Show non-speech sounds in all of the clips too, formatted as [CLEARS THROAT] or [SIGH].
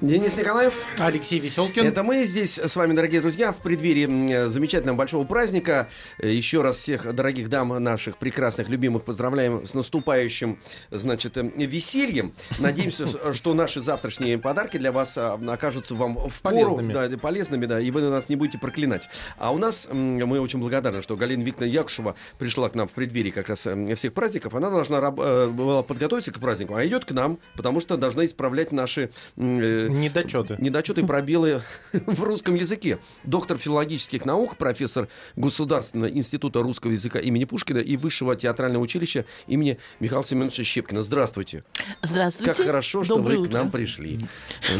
Денис Николаев. Алексей Веселкин. Это мы здесь с вами, дорогие друзья, в преддверии замечательного большого праздника. Еще раз всех дорогих дам наших прекрасных, любимых поздравляем с наступающим, значит, весельем. Надеемся, что наши завтрашние подарки для вас а, окажутся вам в пору, Полезными. да, полезными, да, и вы нас не будете проклинать. А у нас мы очень благодарны, что Галина Викторовна Якушева пришла к нам в преддверии как раз всех праздников. Она должна э, была подготовиться к празднику, а идет к нам, потому что должна исправлять наши э, Недочеты. недочеты и пробелы [LAUGHS] в русском языке. Доктор филологических наук, профессор Государственного института русского языка имени Пушкина и Высшего театрального училища имени Михаила Семеновича Щепкина. Здравствуйте. Здравствуйте. Как хорошо, что Доброе вы к утро. нам пришли.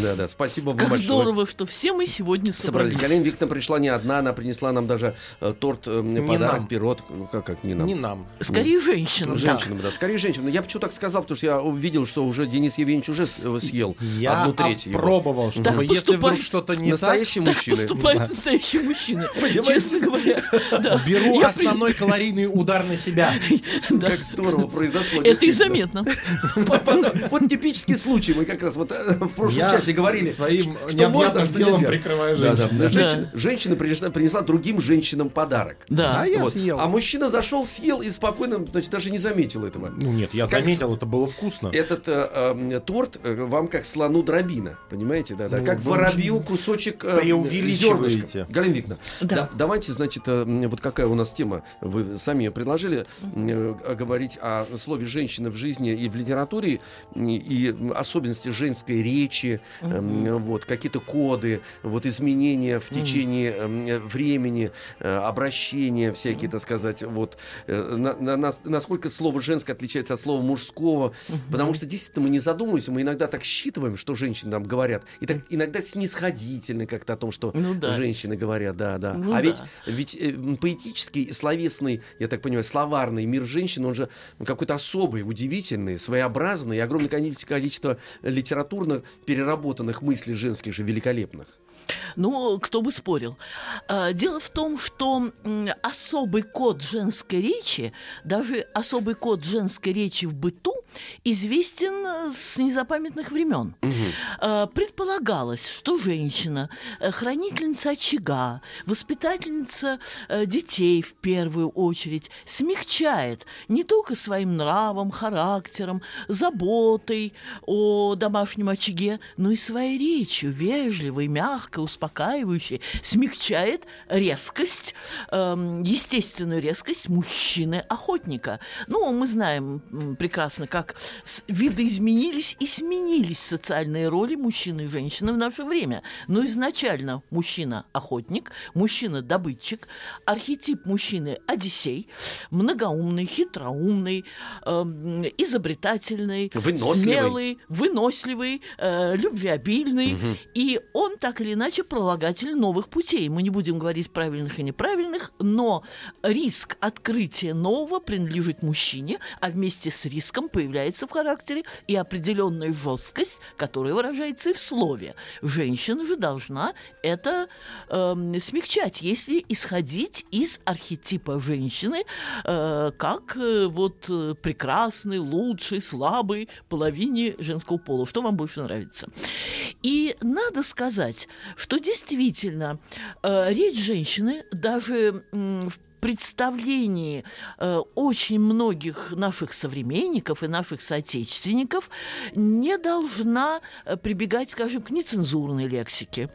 Да, да, спасибо вам Как большое. здорово, что все мы сегодня Собрались. собрались. Галина Викторовна пришла не одна, она принесла нам даже э, торт, э, подарок, нам. пирот. Ну, Как, как не нам? Не нам. Скорее женщинам. Женщинам, да. Скорее женщинам. Я почему так сказал, потому что я увидел, что уже Денис Евгеньевич уже э, съел Я одну треть его. опробовал, Так чтобы если поступай. вдруг что-то не Настоящий [LAUGHS] Так мужчина. поступают настоящие мужчины. [LAUGHS] Честно говоря. Да. так, беру Я основной калорийный удар на себя. [LAUGHS] Да. Как здорово произошло. Это и заметно. Вот типический случай. Мы как раз вот э, в прошлом часе говорили, своим что можно, что нельзя. прикрываю Да, да. женщин. да. Женщина, женщина принесла, принесла другим женщинам подарок. Да. А я съел. А мужчина зашел, съел и спокойно, значит, даже не заметил этого. Ну нет, я заметил, это было вкусно. Этот э, э, торт э, вам как слону дробина, понимаете, да, да, Ну, как воробью кусочек э, преувеличиваете. Галина Викторовна, Да. да, давайте, значит, э, вот какая у нас тема, вы сами предложили, э, говорить о слове женщина в жизни и в литературе, и м, особенности женской речи, м, вот какие-то коды, вот изменения в течение м, времени, э, обращения всякие, так сказать, вот э, на- на- нас- насколько слово женское отличается от слова мужского, потому что действительно мы не задумываемся, мы иногда так считываем, что женщины нам говорят, и так иногда снисходительно как-то о том, что Ну да. женщины говорят, да, да. Ну а да. ведь, ведь э, поэтический, словесный, я так понимаю, словарный мир женщин, он же какой-то особый, удивительный, своеобразный, и огромное количество литературно переработанных мыслей женских же великолепных. Ну, кто бы спорил. А, Дело в том, что особый код женской речи, даже особый код женской речи в быту, известен э, с незапамятных времен. А, Предполагалось, что женщина, э, хранительница очага, воспитательница э, детей в первую очередь, смягчает не только своим нравом, характером, заботой о домашнем очаге, но и своей речью, вежливой, мягкой, успокаивающей, смягчает резкость, эм, естественную резкость мужчины-охотника. Ну, мы знаем прекрасно, как с- видоизменились и сменились социальные роли мужчины и женщины в наше время. Но изначально мужчина-охотник, мужчина-добытчик, архетип мужчины Одиссей, многоумный, хитроумный, эм, изобретательный, Выносливый. смелый, выносливый, э, любвеобильный. И он так или иначе пролагатель новых путей. Мы не будем говорить правильных и неправильных, но риск открытия нового принадлежит мужчине, а вместе с риском появляется в характере и определенная жесткость, которая выражается и в слове. Женщина же должна это эм, смягчать, если исходить из архетипа женщины э, как э, вот э, прекрасной, лучшей, слабой половине женского пола. Что вам больше нравится? И надо сказать, что действительно э, речь женщины даже в представлении э, очень многих наших современников и наших соотечественников не должна э, прибегать, скажем, к нецензурной лексике.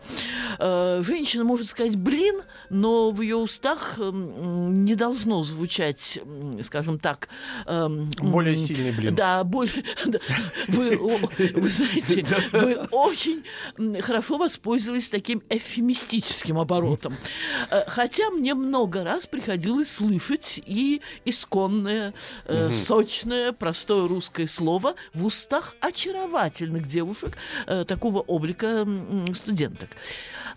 Э, женщина может сказать «блин», но в ее устах м, не должно звучать, скажем так... эм, Более сильный блин. Да, более... [LAUGHS] да. Вы, о, вы знаете, [LAUGHS] вы очень хорошо воспользовались таким эвфемистическим оборотом. Э, Хотя мне много раз приходилось слышать и исконное, э, сочное, простое русское слово в устах очаровательных девушек э, такого облика м, студенток.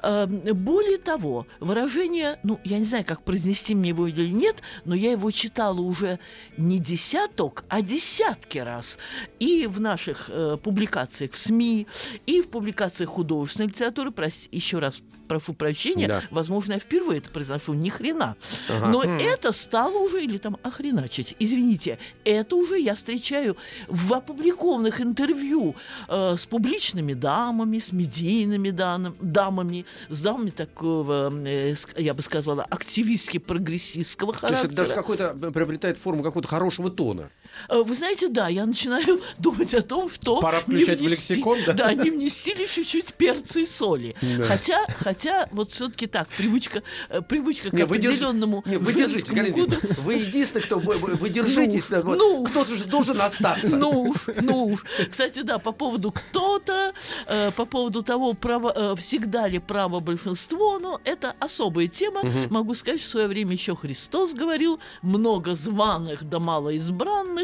Э, Более того, выражение, ну, я не знаю, как произнести мне его или нет, но я его читала уже не десяток, а десятки раз. И в наших э, публикациях в СМИ, и в публикациях художественной литературы, прости, еще раз прошу прощения, Да. возможно, я впервые это произношу, ни хрена. Ага. Но это стало уже, или там охреначить, извините, это уже я встречаю в опубликованных интервью э, с публичными дамами, с медийными данным- дамами, с дамами такого, э, я бы сказала, активистски-прогрессистского То есть характера. это даже какой-то э, приобретает форму какого-то хорошего тона. Э, Вы знаете, да, я начинаю [LAUGHS] думать о том, что... Пора не включать в внести- лексикон, да? Да, не внести ли чуть-чуть перца и соли. Хотя, хотя, вот все-таки так, привычка, э, привычка к Не, определенному не, вы держите, Галина вы единственный, кто вы, вы- держитесь, Ну, да, вот ну. кто-то же должен остаться. Ну уж, ну уж. Кстати, да, по поводу кто-то, э, по поводу того, право, э, всегда ли право большинство, но это особая тема. Могу сказать, что в свое время еще Христос говорил, много званых да мало избранных.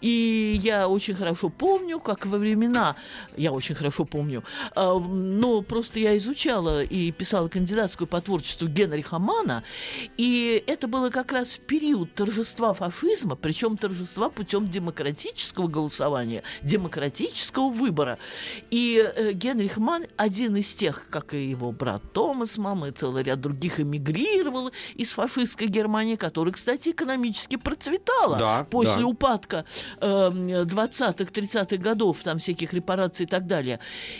И я очень хорошо помню, как во времена, я очень хорошо помню, э, но просто я изучала и писала кандидатскую по творчеству Генриха Мана, и это было как раз период торжества фашизма, причем торжества путем демократического голосования, демократического выбора. И э, Генрих Ман один из тех, как и его брат Томас, мама и целый ряд других эмигрировал из фашистской Германии, которая, кстати, экономически процветала Да, после да. упадка э, 20-х, 30-х годов, там всяких репараций и так далее.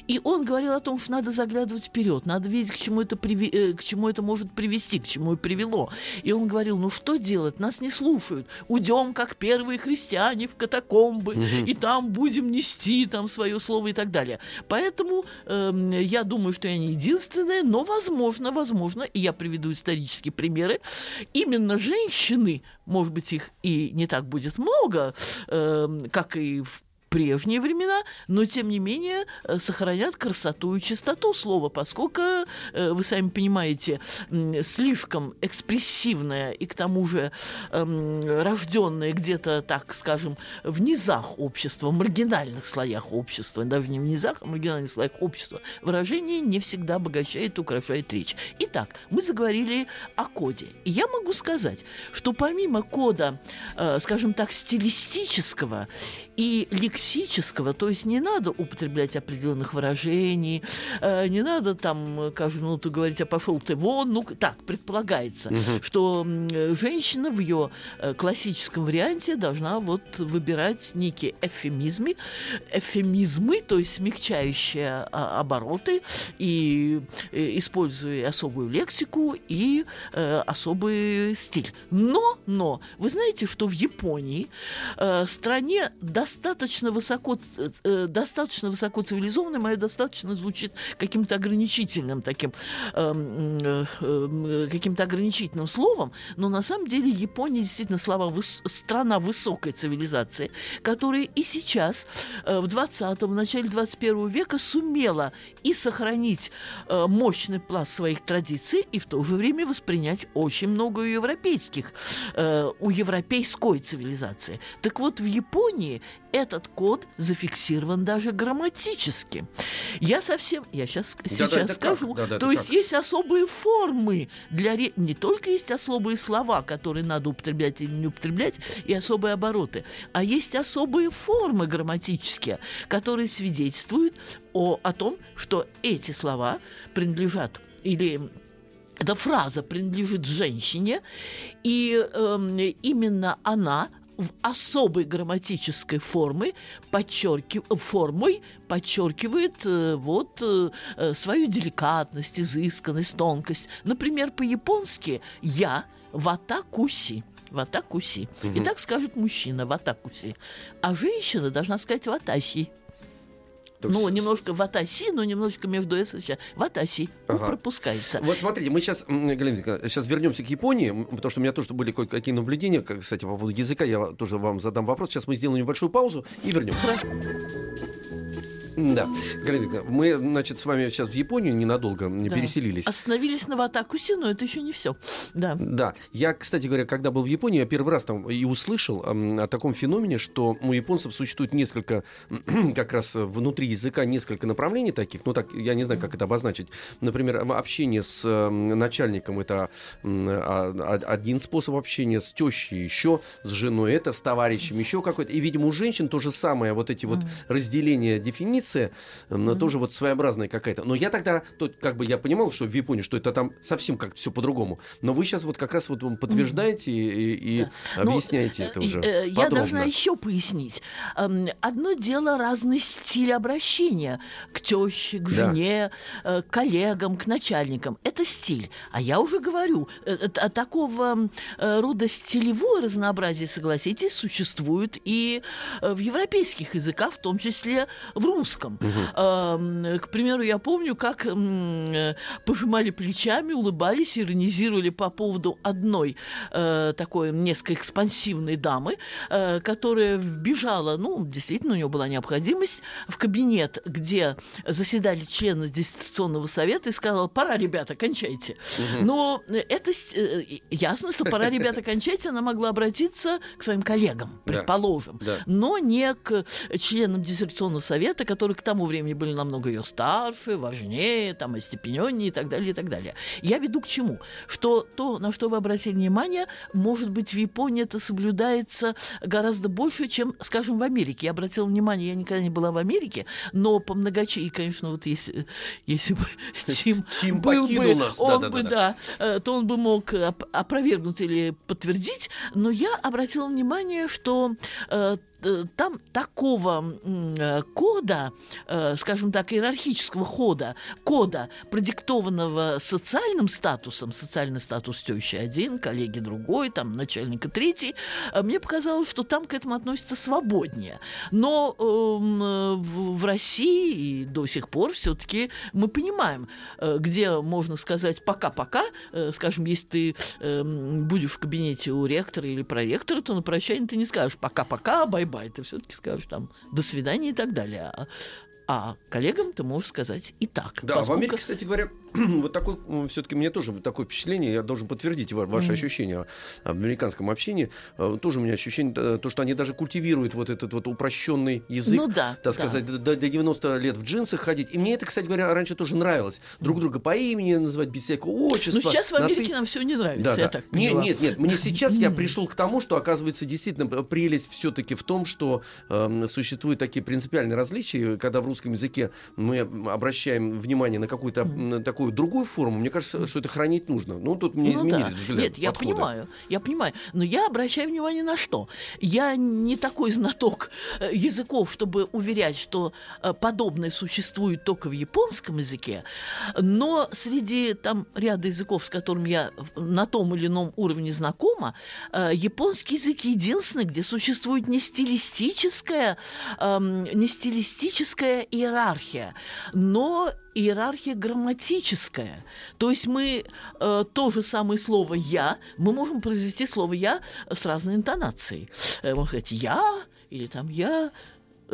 И он говорил о том, что надо заглядывать вперед, надо видеть, к чему это, приви- э, к чему это может привести, к чему и привело. И он говорил, ну что делать, нас не слушают, уйдем, как первые христиане, в катакомбы, и там будем нести там свое слово и так далее. Поэтому эм, я думаю, что я не единственная, но возможно, возможно, и я приведу исторические примеры, именно женщины, может быть, их и не так будет много, эм, как и в прежние времена, но тем не менее э, сохранят красоту и чистоту слова, поскольку, э, вы сами понимаете, слишком экспрессивное и к тому же эм, рожденное где-то, так скажем, в низах общества, в маргинальных слоях общества, даже не в низах, а в маргинальных слоях общества, выражение не всегда обогащает и украшает речь. Итак, мы заговорили о коде. И я могу сказать, что помимо кода, э, скажем так, стилистического и лексического, то есть не надо употреблять определенных выражений, э, не надо там э, каждую минуту говорить, а пошел ты вон, ну так, предполагается, что м, э, женщина в ее э, классическом варианте должна вот выбирать некие эвфемизмы, эвфемизмы, то есть смягчающие а, обороты, и используя особую лексику и э, особый стиль. Но, но, вы знаете, что в Японии, э, стране достаточно высоко, э, э, достаточно высоко цивилизованной, мое достаточно звучит каким-то ограничительным таким, эм, э, э, каким-то ограничительным словом, но на самом деле Япония действительно слова выс- страна высокой цивилизации, которая и сейчас э, в 20-м, в начале 21 века сумела и сохранить э, мощный пласт своих традиций, и в то же время воспринять очень много у европейских, э, у европейской цивилизации. Так вот, в Японии этот код зафиксирован даже грамматически. Я совсем, я сейчас, Да-да, сейчас это как? скажу, Да-да, то это есть как? есть особые формы для ре- не только есть особые слова, которые надо употреблять или не употреблять, и особые обороты, а есть особые формы грамматические, которые свидетельствуют о, о том, что эти слова принадлежат или эта фраза принадлежит женщине, и эм, именно она особой грамматической формы подчеркив... формой подчеркивает э, вот э, э, свою деликатность, изысканность, тонкость. Например, по-японски я ватакуси. Ватакуси. И так скажет мужчина ватакуси. А женщина должна сказать ватаси. Ну, с- немножко ватаси, но немножко между «с» и «щ». Ватаси. Ну, Ага. пропускается. Вот смотрите, мы сейчас, Галина сейчас вернемся к Японии, потому что у меня тоже были кое-какие наблюдения, как, кстати, по поводу языка, я тоже вам задам вопрос. Сейчас мы сделаем небольшую паузу и вернемся. Хорошо. Да, Галина мы, значит, с вами сейчас в Японию ненадолго Да. переселились. Остановились на Ватакусе, но это еще не все. Да. Да, я, кстати говоря, когда был в Японии, я первый раз там и услышал о таком феномене, что у японцев существует несколько, [CLEARS THROAT] как раз внутри языка несколько направлений таких, ну так, я не знаю, как это обозначить. Например, общение с начальником это а- а- один способ общения, с тещей еще, с женой это, с товарищем еще какой-то. И, видимо, у женщин то же самое, вот эти вот разделения дефиниций, традиция, м, тоже вот своеобразная какая-то. Но я тогда, то, как бы я понимал, что в Японии, что это там совсем как-то все по-другому. Но вы сейчас вот как раз вот подтверждаете и, и Да. Но, объясняете э, это уже э, Я подробно. должна еще пояснить. Эм, Одно дело разный стиль обращения к теще, к Да. жене, э, к коллегам, к начальникам. Это стиль. А я уже говорю, э, э, такого э, рода стилевое разнообразие, согласитесь, существует и э, в европейских языках, в том числе в русском. Эм, К примеру, я помню, как э, пожимали плечами, улыбались, иронизировали по поводу одной э, такой несколько экспансивной дамы, э, которая вбежала, ну, действительно, у нее была необходимость, в кабинет, где заседали члены дистанционного совета, и сказала, пора, ребята, кончайте. Но это э, ясно, что пора, ребята, [LAUGHS] кончайте, она могла обратиться к своим коллегам, предположим, Да. но не к членам диссертационного совета, которые к тому времени были намного ее старше, важнее, там, остепененнее и так далее, и так далее. Я веду к чему? Что то, на что вы обратили внимание, может быть, в Японии это соблюдается гораздо больше, чем, скажем, в Америке. Я обратила внимание, я никогда не была в Америке, но по многочисленным, конечно, вот если, если бы [LAUGHS] Тим, Тим был бы, нас, он да-да-да. бы, да, э, то он бы мог оп- опровергнуть или подтвердить, но я обратила внимание, что э, там такого э, кода, э, скажем так, иерархического хода, кода, продиктованного социальным статусом, социальный статус тещи один, коллеги другой, там начальника третий, э, мне показалось, что там к этому относятся свободнее. Но эм, э, в, России и до сих пор все-таки мы понимаем, э, где можно сказать пока-пока, э, скажем, если ты эм, будешь в кабинете у ректора или проректора, то на прощание ты не скажешь пока-пока, bye-bye, ты все-таки скажешь там до свидания и так далее. А, а коллегам ты можешь сказать и так. Да, в поскольку- Америке, кстати говоря, [CLEARS THROAT] вот такой, все-таки мне тоже вот такое впечатление, я должен подтвердить ва- ваши ощущения об американском общении. Э, Тоже у меня ощущение, э, то, что они даже культивируют вот этот вот упрощенный язык, Ну да, так да. сказать, до, до 90 лет в джинсах ходить. И мне это, кстати говоря, раньше тоже нравилось. Друг друга по имени называть без всякого отчества. Ну, сейчас в на «ты». Америке нам все не нравится, Да, я да. так поняла. нет, нет, мне сейчас я [LAUGHS] пришел к тому, что оказывается действительно прелесть все-таки в том, что эм, существуют такие принципиальные различия, когда в русском языке мы обращаем внимание на какую-то м, такую другую форму. Мне кажется, что это хранить нужно. Ну тут мне Ну изменились да. взгляды. Нет, я подходы. понимаю, я понимаю. Но я обращаю внимание на что? Я не такой знаток э, языков, чтобы уверять, что э, подобное существует только в японском языке, но среди там ряда языков, с которыми я на том или ином уровне знакома, э, японский язык единственный, где существует не стилистическая, эм, не стилистическая иерархия, но иерархия грамматическая. То есть мы э, то же самое слово «я», мы можем произвести слово «я» с разной интонацией. Э, можно сказать «я» или там «я»,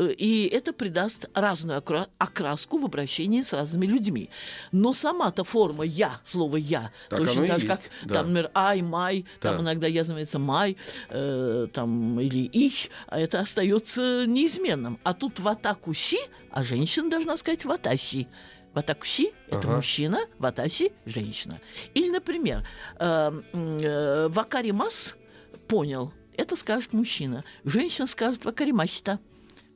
и это придаст разную окра- окраску в обращении с разными людьми. Но сама-то форма «я», слово «я», Так точно так же, как да. там, например, «ай», «май», там Да. иногда я называется «май», э, там, или «их», а это остается неизменным. А тут «ватакуси», а женщина должна сказать «ватаси». Ватакуси – это Ага. мужчина, ватаси – женщина. Или, например, э, э, вакаримас – понял, это скажет мужчина. Женщина скажет вакаримасита.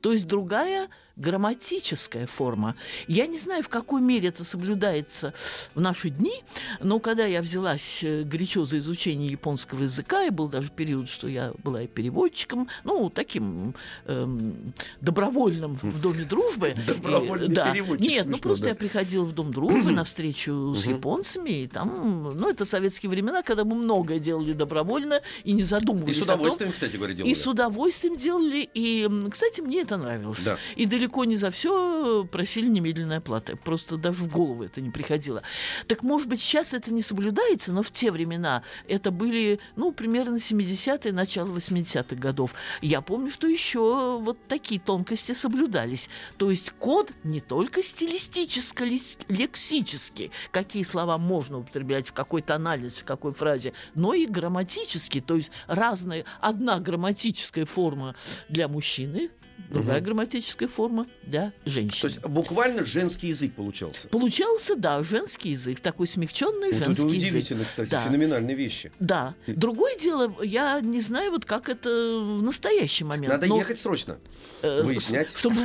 То есть другая грамматическая форма. Я не знаю, в какой мере это соблюдается в наши дни, но когда я взялась э, горячо за изучение японского языка, и был даже период, что я была и переводчиком, ну, таким эм, добровольным в Доме дружбы. [LAUGHS] И, Добровольный да. переводчик, Нет, ну смешно, просто да. я приходила в Дом дружбы [CLEARS THROAT] на встречу с японцами, и там, ну, это советские времена, когда мы многое делали добровольно и не И задумывались с о том, удовольствием, кстати говоря, делали. и с удовольствием делали. И, кстати, мне это нравилось. Да. И далеко не за все просили немедленной оплаты. Просто даже в голову это не приходило. Так, может быть, сейчас это не соблюдается, но в те времена это были, ну, примерно 70-е, начало 80-х годов. Я помню, что еще вот такие тонкости соблюдались. То есть код не только стилистическо-лексический, какие слова можно употреблять в какой тональности, в какой фразе, но и грамматический, то есть разная, одна грамматическая форма для мужчины, другая грамматическая форма для женщин. То есть буквально женский язык получался. Получался, да, женский язык, такой смягченный Вот это женский язык. удивительно, кстати, Да. феноменальные вещи. Да. Другое дело, я не знаю, вот как это в настоящий момент. Надо но, ехать срочно. э, выяснять. Чтобы,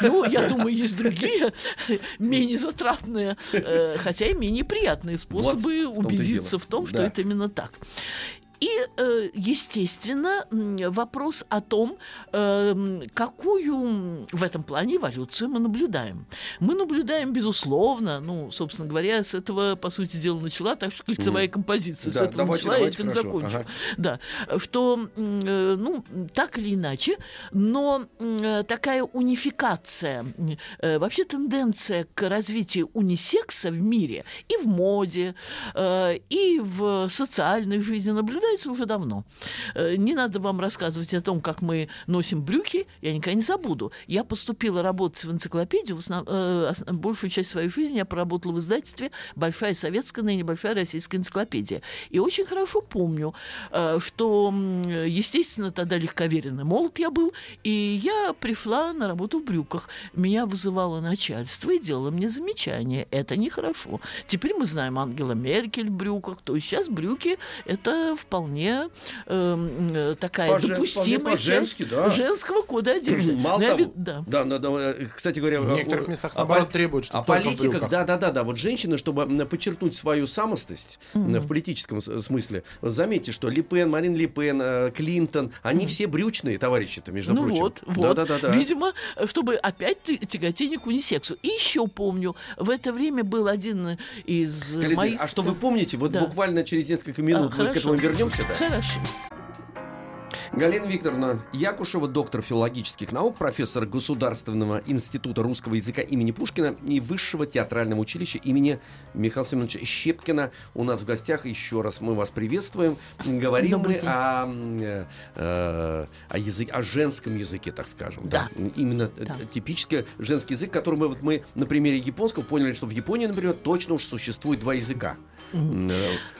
ну, я думаю, есть другие, менее затратные, э, хотя и менее приятные способы убедиться в том, что это именно так. И, э, естественно, вопрос о том, э, м, какую в этом плане эволюцию мы наблюдаем. Мы наблюдаем, безусловно, ну, собственно говоря, с этого, по сути дела, начала так что кольцевая композиция. с Да, этого давайте, начала давайте, этим хорошо. закончу. Ага. Да, что, э, ну, так или иначе, но э, такая унификация, вообще тенденция к развитию унисекса в мире и в моде, и в социальной жизни наблюдается уже давно. Э, Не надо вам рассказывать о том, как мы носим брюки, я никогда не забуду. Я поступила работать в энциклопедию, в основ- э, большую часть своей жизни я проработала в издательстве «Большая советская, ныне Большая российская энциклопедия». И очень хорошо помню, э, что, естественно, тогда легковеренный молод я был, и я пришла на работу в брюках. Меня вызывало начальство и делало мне замечание. Это нехорошо. Теперь мы знаем Ангела Меркель в брюках. То есть сейчас брюки – это вполне э, э, такая Поже- допустимая вполне часть да. женского кода одежды. Мало Но я того, ви- да. да, да, да, э, кстати говоря, В э, некоторых местах, а наоборот, пол- требуют, что А в политиках, брюках. да, да, да, да, вот женщины, чтобы подчеркнуть свою самостость э, в политическом смысле, заметьте, что Ли Пен, Марин Ли Пен, э, Клинтон, они все брючные товарищи-то, между Ну прочим. вот, Да, вот. да, да, да. Видимо, чтобы опять тяготение к унисексу. И еще помню, в это время был один из Галина, моих... а что вы помните, вот Да. буквально через несколько А, минут мы к хорошо. этому вернемся, да? Хорошо. Галина Викторовна Якушева, доктор филологических наук, профессор Государственного института русского языка имени Пушкина и Высшего театрального училища имени Михаила Семеновича Щепкина. У нас в гостях еще раз мы вас приветствуем. Говорим мы о, э, э, о, языке, о женском языке, так скажем. Да. Именно э, Да. типический женский язык, который мы, вот мы на примере японского поняли, что в Японии, например, точно уж существует два языка. Э,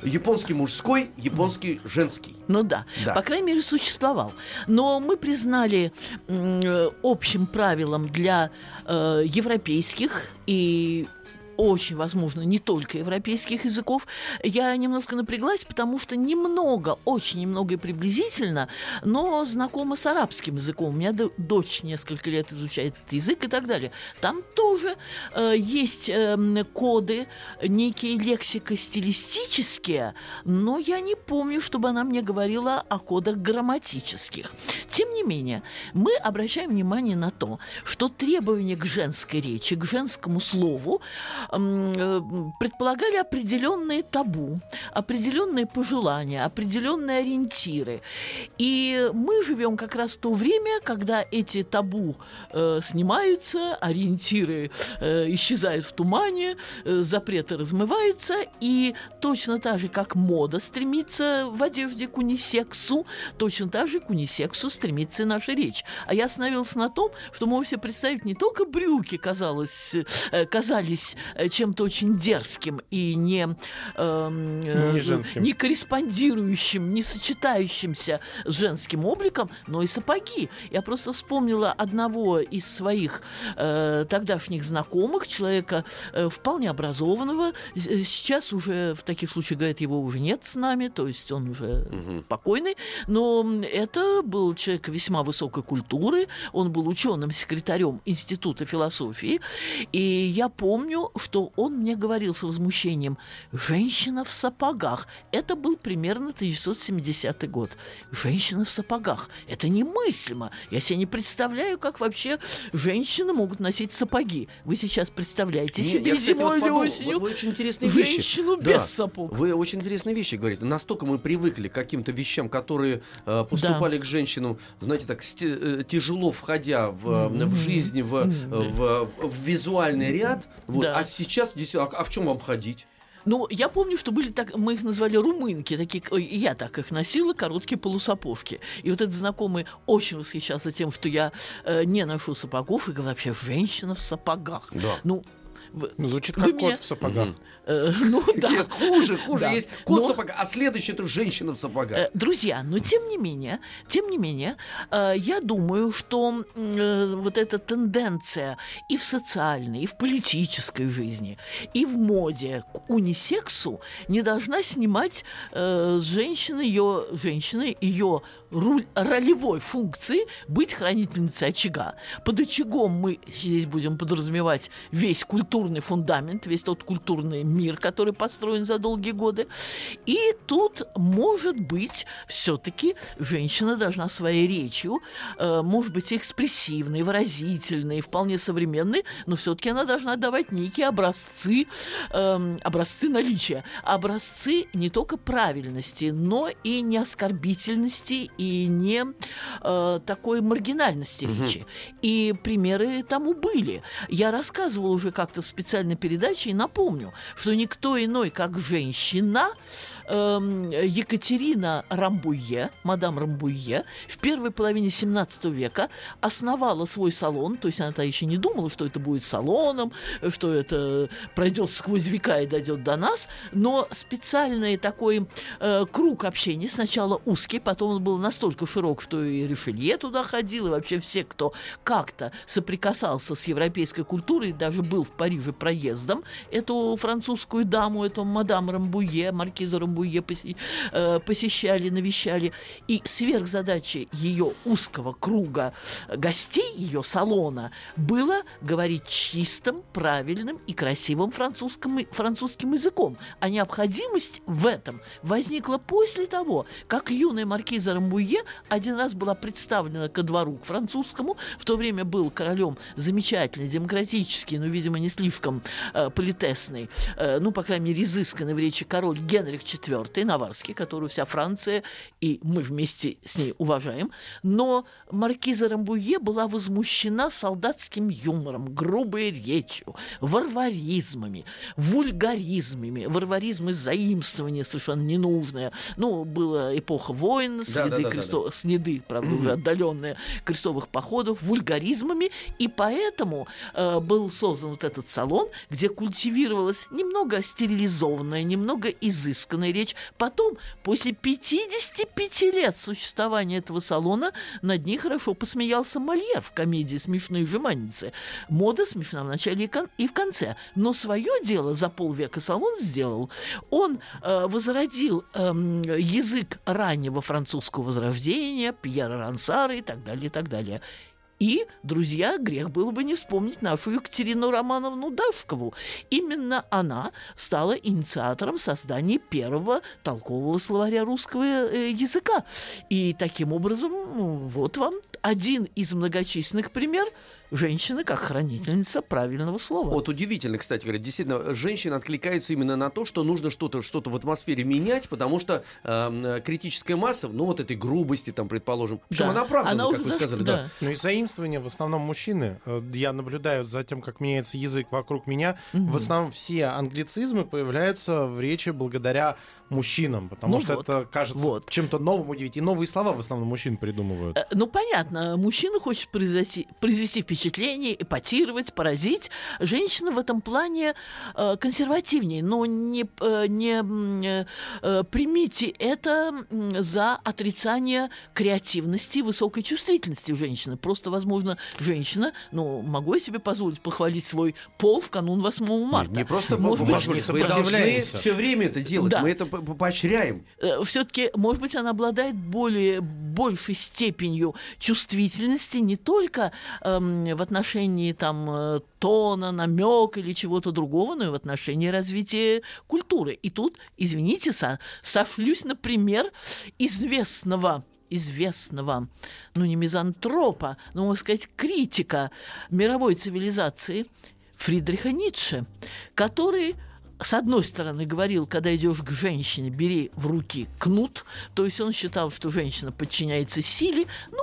Японский мужской, японский женский. Ну да. Да. по крайней мере, существовал. Но мы признали э, общим правилом для э, европейских и очень возможно, не только европейских языков. Я немножко напряглась, потому что немного, очень немного и приблизительно, но знакома с арабским языком. У меня дочь несколько лет изучает этот язык и так далее. Там тоже э, есть эм, коды, некие лексико-стилистические, но я не помню, чтобы она мне говорила о кодах грамматических. Тем менее, мы обращаем внимание на то, что требования к женской речи, к женскому слову э, предполагали определенные табу, определенные пожелания, определенные ориентиры. И мы живем как раз в то время, когда эти табу э, снимаются, ориентиры э, исчезают в тумане, э, запреты размываются, и точно так же, как мода стремится в одежде к унисексу, точно так же к унисексу стремится и наша речь. А я остановился на том, что можете себе представить, не только брюки казалось, э, казались э, чем-то очень дерзким и не, эм, э, Не женским. не корреспондирующим, не сочетающимся с женским обликом, но и сапоги. Я просто вспомнила одного из своих э, тогдашних знакомых, человека э, вполне образованного. Э, Сейчас уже в таких случаях, говорят, его уже нет с нами, то есть он уже покойный. Но это был человек весьма высокой культуры, он был ученым секретарем Института философии. И я помню, что он мне говорил с возмущением «Женщина в сапогах». Это был примерно 1970 год. Женщина в сапогах. Это немыслимо. Я себе не представляю, как вообще женщины могут носить сапоги. Вы сейчас представляете Не, себе я, кстати, зимой вот или осенью вот вы очень интересные вещи. женщину Да. без сапог. Вы очень интересные вещи говорите. Настолько мы привыкли к каким-то вещам, которые э, поступали к женщинам, знаете, так э, тяжело входя в, э, в жизнь, в, э, в, в визуальный ряд. Вот. Да. А сейчас, действительно, а, а в чем вам ходить? Ну, я помню, что были так, мы их назвали румынки, такие, я так их носила, короткие полусапожки. И вот этот знакомый очень восхищался тем, что я э, не ношу сапогов, и говорил, вообще, женщина в сапогах. Да. Ну, Звучит Вы как меня- кот в сапогах. э, ну [LAUGHS] да. Нет, хуже, хуже. Да. Есть кот в Но- сапогах, а следующий это женщина в сапогах. Э, Друзья, но тем не менее, тем не менее, э, я думаю, что вот эта тенденция и в социальной, и в политической жизни, и в моде к унисексу не должна снимать с женщины ее, женщины ее ролевой функции быть хранительницей очага. Под очагом мы здесь будем подразумевать весь культурный фундамент, весь тот культурный мир, который построен за долгие годы. И тут, может быть, все-таки женщина должна своей речью, э, может быть, экспрессивной, выразительной, вполне современной, но все-таки она должна давать некие образцы, эм, образцы наличия, образцы не только правильности, но и не оскорбительности и не э, такой маргинальности речи. И примеры тому были. Я рассказывала уже как-то в специальной передаче и напомню, что никто иной, как женщина, Екатерина Рамбуе, мадам Рамбуе, в первой половине 17 века основала свой салон, то есть она-то еще не думала, что это будет салоном, что это пройдет сквозь века и дойдет до нас, но специальный такой э, круг общения, сначала узкий, потом он был настолько широк, что и Ришелье туда ходил, и вообще все, кто как-то соприкасался с европейской культурой, даже был в Париже проездом, эту французскую даму, эту мадам Рамбуе, маркиза Рамбуе поси- э, посещали, навещали. И сверхзадачей ее узкого круга гостей, ее салона, было говорить чистым, правильным и красивым французским, французским языком. А необходимость в этом возникла после того, как юная маркиза Рамбуе один раз была представлена ко двору к французскому, в то время был королем замечательный, демократический, но, видимо, не слишком э, политесный, э, ну, по крайней мере, изысканный в речи король Генрих IV Наварский, которую вся Франция и мы вместе с ней уважаем. Но маркиза Рамбуе была возмущена солдатским юмором, грубой речью, варваризмами, вульгаризмами. Варваризмы заимствования совершенно ненужное. Ну, была эпоха войн, следы, да, да, да, кресто- следы правда, уже [CLEARS THROAT] отдаленные крестовых походов, вульгаризмами. И поэтому э, был создан вот этот салон, где культивировалась немного стерилизованная, немного изысканная речь. Потом, после 55 лет существования этого салона, над ней хорошо посмеялся Мольер в комедии «Смешные жеманницы». Мода смешна в начале и, в конце. Но свое дело за полвека салон сделал. Он э, возродил эм, язык раннего французского возрождения, Пьера Рансара и так далее, и так далее. И, друзья, грех было бы не вспомнить нашу Екатерину Романовну Давшкову. Именно она стала инициатором создания первого толкового словаря русского э, языка. И таким образом, ну, вот вам один из многочисленных пример женщины как хранительница правильного слова. Вот удивительно, кстати говоря, действительно, женщины откликаются именно на то, что нужно что-то что в атмосфере менять, потому что эм, критическая масса, ну вот этой грубости, там, предположим, причем Да. она оправдана, Она как уже вы сказали, да. да. Ну и заимствование в основном мужчины. Э, Я наблюдаю за тем, как меняется язык вокруг меня. В основном все англицизмы появляются в речи благодаря мужчинам, потому Ну что вот, это кажется вот. чем-то новым, удивить. И новые слова в основном мужчин придумывают. Э, Ну, понятно, мужчина хочет произвести, произвести впечатление, эпатировать, поразить. Женщина в этом плане э, консервативнее, но не, э, не э, э, примите это за отрицание креативности и высокой чувствительности у женщины. Просто, возможно, женщина, ну, могу я себе позволить похвалить свой пол в канун 8 марта. Не просто Может быть, быть, вы должны все время это делать, Да. мы это по- по- поощряем. все-таки, может быть, она обладает более, большей степенью чувствительности не только эм, в отношении там э, тона, намека или чего-то другого, но и в отношении развития культуры. И тут, извините, со, сошлюсь на пример известного известного, ну не мизантропа, но, можно сказать, критика мировой цивилизации Фридриха Ницше, который с одной стороны, говорил, когда идешь к женщине, бери в руки кнут, то есть он считал, что женщина подчиняется силе. Ну,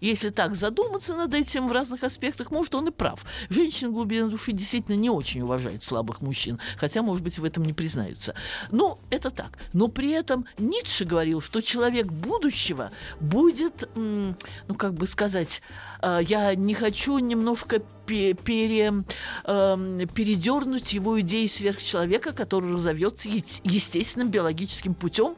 если так задуматься над этим в разных аспектах, может, он и прав. Женщины в глубине души действительно не очень уважают слабых мужчин, хотя, может быть, в этом не признаются. Но это так. Но при этом Ницше говорил, что человек будущего будет, ну, как бы сказать, э, я не хочу немножко пе- пере, эм, передернуть его идеи сверхчеловека, который разовьется естественным биологическим путем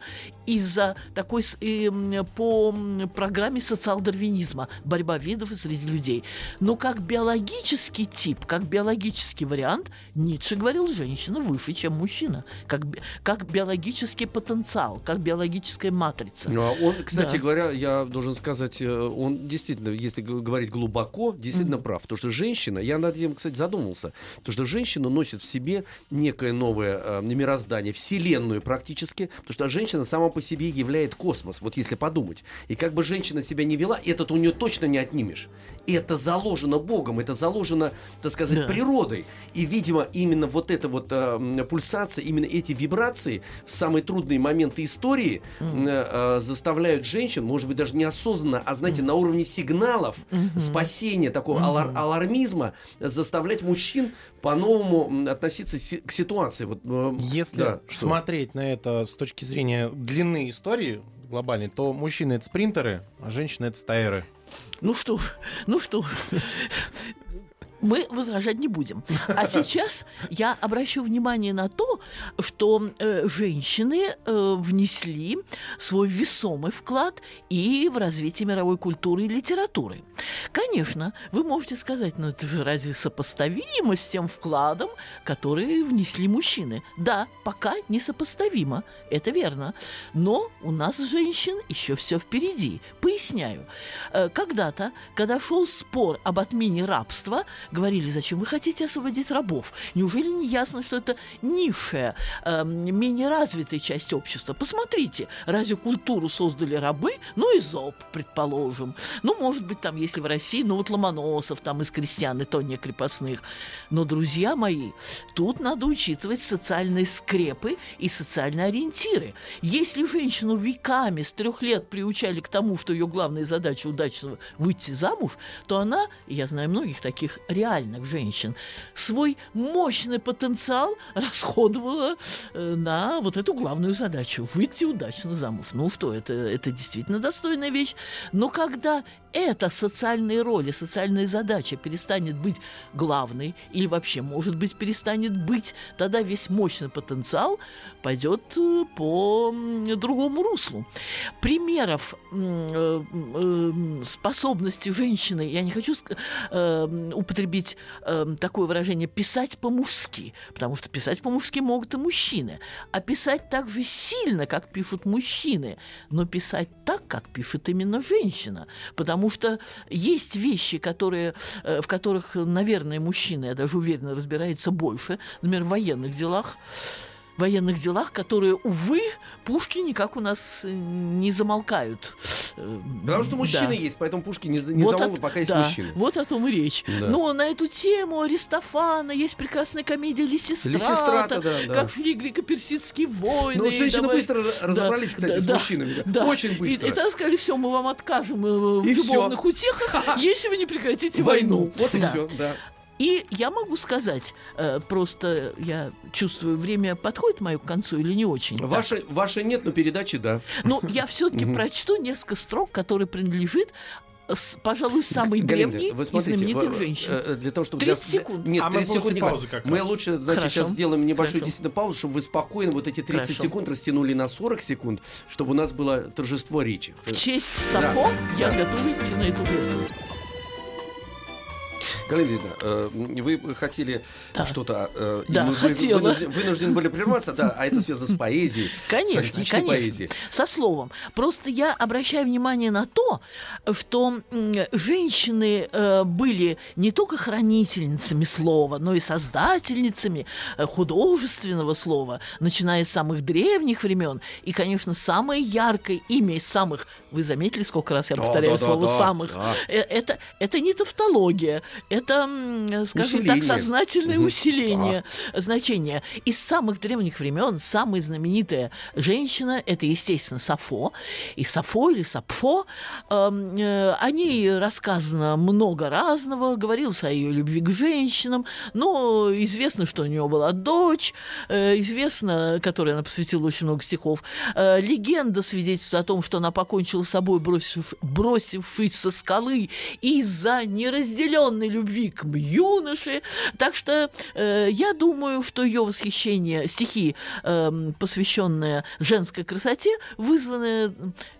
из-за такой эм, по программе социал-дарвинизма борьба видов среди людей. Но как биологический тип, как биологический вариант, Ницше говорил, женщина выше, чем мужчина. Как, как биологический потенциал, как биологическая матрица. Ну, а Он, кстати Да. говоря, я должен сказать, э, он действительно, если говорить глубоко, действительно прав. Потому что женщина, я над этим, кстати, задумался, потому что женщина носит в себе некое новое э, мироздание, вселенную практически, потому что женщина сама по себе являет космос, вот если подумать. И как бы женщина себя не вела, этот у нее точно не отнимешь. Это заложено Богом, это заложено, так сказать, Да. природой. И, видимо, именно вот эта вот э, пульсация, именно эти вибрации в самые трудные моменты истории м, э, заставляют женщин, может быть, даже неосознанно, а, знаете, на уровне сигналов спасения, такого алар- алармизма, заставлять мужчин по-новому относиться си- к ситуации. Вот, э, Если да, что? смотреть на это с точки зрения длины истории глобальной, то мужчины это спринтеры, а женщины это стайеры. Ну что, ж, ну что, ж. Мы возражать не будем. А [LAUGHS] сейчас я обращу внимание на то, что э, женщины э, внесли свой весомый вклад и в развитие мировой культуры и литературы. Конечно, вы можете сказать, ну это же разве сопоставимо с тем вкладом, который внесли мужчины? Да, пока несопоставимо, это верно. Но у нас, женщин, еще все впереди. Поясняю. Э, Когда-то, когда шел спор об отмене рабства, говорили, зачем вы хотите освободить рабов? Неужели не ясно, что это низшая, э, менее развитая часть общества? Посмотрите, разве культуру создали рабы? Ну, и ЗОП, предположим. Ну, может быть, там, если в России, ну, вот Ломоносов там из крестьян, и то не крепостных. Но, друзья мои, тут надо учитывать социальные скрепы и социальные ориентиры. Если женщину веками с трех лет приучали к тому, что ее главная задача удачно выйти замуж, то она, я знаю многих таких реальных женщин, свой мощный потенциал расходовала э, на вот эту главную задачу – выйти удачно замуж. Ну что, это, это действительно достойная вещь. Но когда эта социальная роль и социальная задача перестанет быть главной или вообще, может быть, перестанет быть, тогда весь мощный потенциал пойдет э, по другому руслу. Примеров э, способности женщины, я не хочу ск- употребить э, такое выражение «писать по-мужски», потому что писать по-мужски могут и мужчины, а писать так же сильно, как пишут мужчины, но писать так, как пишет именно женщина, потому что есть вещи, которые, э, в которых, наверное, мужчины, я даже уверена, разбирается больше, например, в военных делах, военных делах, которые, увы, пушки никак у нас э, не замолкают. Э, Потому что мужчины да. есть, поэтому пушки не, не Вот замолкнут, пока есть да, мужчины. Вот о том и речь. Да. Но на эту тему Аристофана есть прекрасная комедия Лисистрата, Лисистрата, да, да. как шли греко-персидские войны. Ну, и женщины давай- быстро разобрались, кстати, да, с да, мужчинами. да. да. Очень И, быстро. и тогда сказали, все, мы вам откажем э, в И любовных утехах, если вы не прекратите войну. Вот и Да. все, да. И я могу сказать, э, просто я чувствую, время подходит мою к концу или не очень. Так. Вашей, вашей нет, но передачи да. Но я все-таки прочту несколько строк, которые принадлежит, с, пожалуй, самой Галина, древней вы и смотрите, знаменитых вы, женщин. э, Для того, чтобы 30 для- секунд. Нет, А мы 30 секунд после не паузы как Мы раз. лучше, значит, Хорошо. сейчас сделаем небольшую Хорошо. действительно паузу, чтобы вы спокойно вот эти 30 Хорошо. секунд растянули на 40 секунд, чтобы у нас было торжество речи. В честь Сафо я готова идти на эту жертву. Галина Ильина, э, вы хотели Да. что-то... э, Да, вы хотела. Вынуждены, вынуждены были прерваться, да, а это связано с поэзией. с Конечно, античной конечно. поэзией. Со словом. Просто я обращаю внимание на то, что женщины э, были не только хранительницами слова, но и создательницами художественного слова, начиная с самых древних времен. И, конечно, самое яркое имя из самых... Вы заметили, сколько раз я Да, повторяю да, слово да, «самых»? да. Это, это не тавтология, это, скажем Усиление. так, сознательное усиление значения. Из самых древних времен самая знаменитая женщина это, естественно, Сафо. И Сафо или Сапфо, эм, э, о ней рассказано много разного, говорилось о ее любви к женщинам, но известно, что у нее была дочь, э, известно, которой она посвятила очень много стихов. Э, легенда свидетельствует о том, что она покончила с собой, бросив, бросившись со скалы из-за неразделенной любви к юноше. Так что э, я думаю, что ее восхищение, стихи, э, посвященные женской красоте, вызваны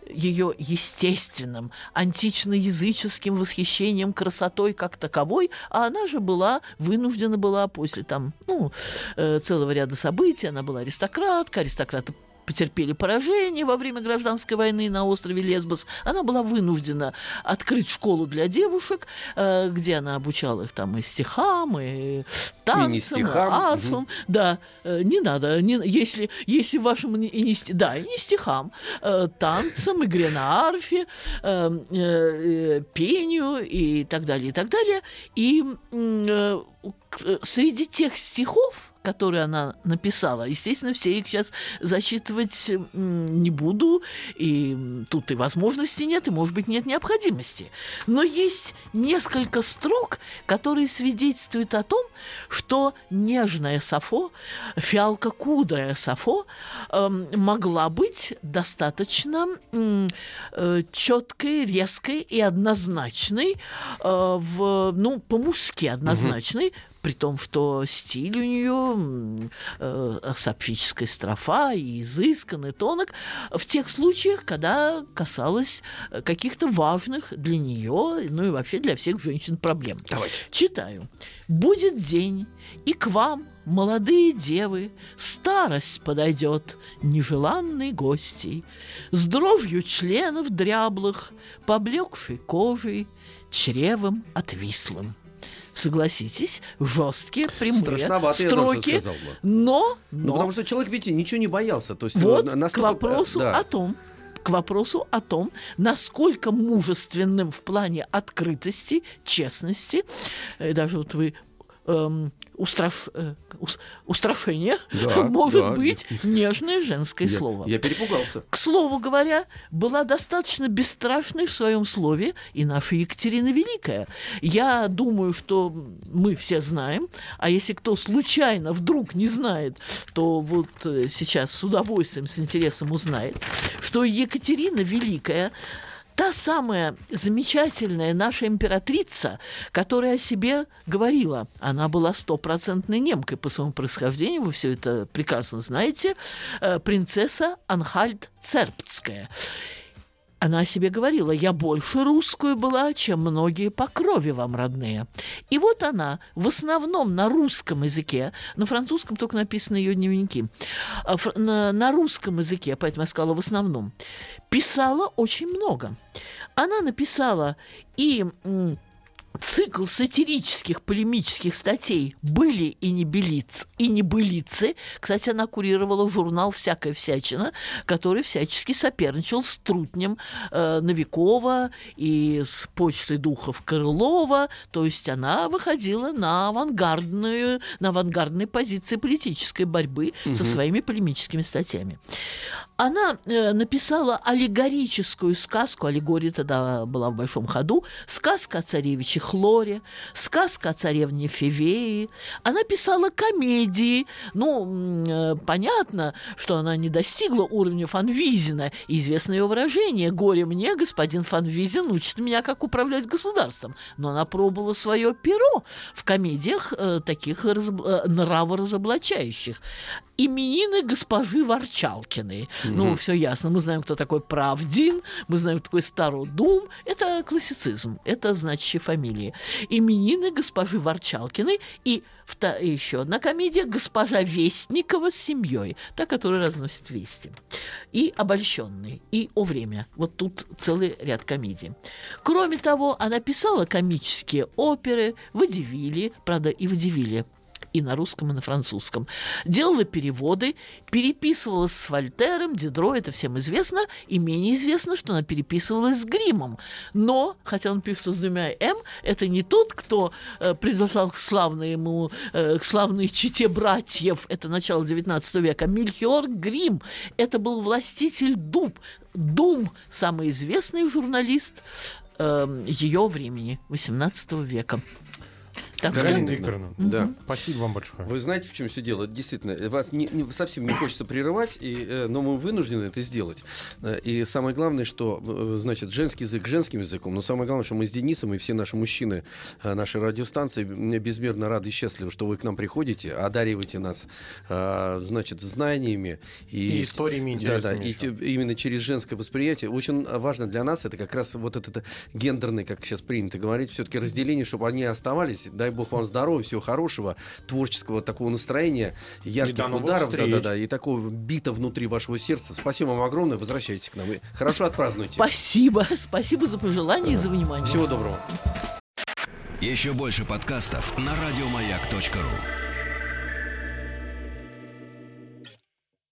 ее естественным, антично-языческим восхищением красотой как таковой, а она же была, вынуждена была после там, ну, э, целого ряда событий, она была аристократка, аристократы потерпели поражение во время гражданской войны на острове Лесбос, она была вынуждена открыть школу для девушек, э, где она обучала их там и стихам, и танцам, и, стихам. и арфам. Угу. Да, э, не надо, не, если, если вашему и не, да, и не стихам, э, танцам, игре на арфе, пению и так далее, и так далее. И среди тех стихов, которые она написала. Естественно, все их сейчас зачитывать не буду, и тут и возможности нет, и, может быть, нет необходимости. Но есть несколько строк, которые свидетельствуют о том, что нежная Сафо, фиалка кудрая Сафо, э, могла быть достаточно э, четкой, резкой и однозначной, э, в, ну, по-мужски однозначной, угу при том, что стиль у нее э, сапфическая строфа и изысканный тонок в тех случаях, когда касалось каких-то важных для нее, ну и вообще для всех женщин проблем. Давайте. Читаю. «Будет день, и к вам, молодые девы, старость подойдет нежеланной гостей, с дровью членов дряблых, поблекшей кожей, чревом отвислым согласитесь, жесткие, прямые Страшновато, строки. Я сказал. Но, но... Ну, потому что человек, видите, ничего не боялся. То есть, вот настолько... к вопросу да. о том, к вопросу о том, насколько мужественным в плане открытости, честности, и даже вот вы эм, устраф, э, устрашение да, [LAUGHS] может да. быть нежное женское я, слово. Я перепугался. К слову говоря, была достаточно бесстрашной в своем слове и наша Екатерина Великая. Я думаю, что мы все знаем, а если кто случайно вдруг не знает, то вот э, сейчас с удовольствием, с интересом узнает, что Екатерина Великая та самая замечательная наша императрица, которая о себе говорила, она была стопроцентной немкой по своему происхождению, вы все это прекрасно знаете, э, принцесса Анхальд Цербцкая. Она себе говорила, я больше русскую была, чем многие по крови вам родные. И вот она в основном на русском языке, на французском только написаны ее дневники, а на русском языке, поэтому я сказала в основном, писала очень много. Она написала и цикл сатирических полемических статей «Были и не, белиц, и не былицы». Кстати, она курировала журнал «Всякая всячина», который всячески соперничал с Трутнем э, Новикова и с почтой духов Крылова. То есть она выходила на авангардную, на авангардные позиции политической борьбы угу. со своими полемическими статьями. Она э, написала аллегорическую сказку, аллегория тогда была в большом ходу, сказка о царевиче Хлоре, сказка о царевне Февеи. Она писала комедии. Ну, э, понятно, что она не достигла уровня Фанвизина. Известно ее выражение «Горе мне, господин Фанвизин учит меня, как управлять государством». Но она пробовала свое перо в комедиях э, таких разоб... э, нраворазоблачающих именины госпожи Ворчалкиной. Угу. Ну, все ясно. Мы знаем, кто такой Правдин, мы знаем, кто такой Стародум. Это классицизм, это значащие фамилии. Именины госпожи Ворчалкиной и еще одна комедия «Госпожа Вестникова с семьей», та, которая разносит вести. И «Обольщенный», и «О время». Вот тут целый ряд комедий. Кроме того, она писала комические оперы, водевили, правда, и водевили и на русском, и на французском. Делала переводы, переписывалась с Вольтером, Дидро, это всем известно, и менее известно, что она переписывалась с Гримом. Но, хотя он пишет с двумя «М», это не тот, кто э, принадлежал к славной ему, э, к славной чите братьев, это начало XIX века, Мильхиор Грим, это был властитель Дуб, Дум, самый известный журналист э, ее времени, XVIII века. Так Галина что Викторовна, Да. спасибо вам большое. Вы знаете, в чем все дело? Действительно, вас не, не- совсем не хочется прерывать, и, э, но мы вынуждены это сделать. Э, И самое главное, что, э, значит, женский язык женским языком, но самое главное, что мы с Денисом и все наши мужчины нашей радиостанции безмерно рады и счастливы, что вы к нам приходите, одариваете нас, значит, знаниями. И историями Да, да, и именно через женское восприятие. Очень важно для нас это как раз вот это, гендерное, как сейчас принято говорить, все-таки разделение, чтобы они оставались. Дай бог вам здоровья, всего хорошего, творческого такого настроения, ярких ударов, да, да, да, и такого бита внутри вашего сердца. Спасибо вам огромное, возвращайтесь к нам и хорошо отпразднуйте. спасибо. Спасибо за пожелания и за внимание. Всего доброго. Еще больше подкастов на радиомаяк.ру.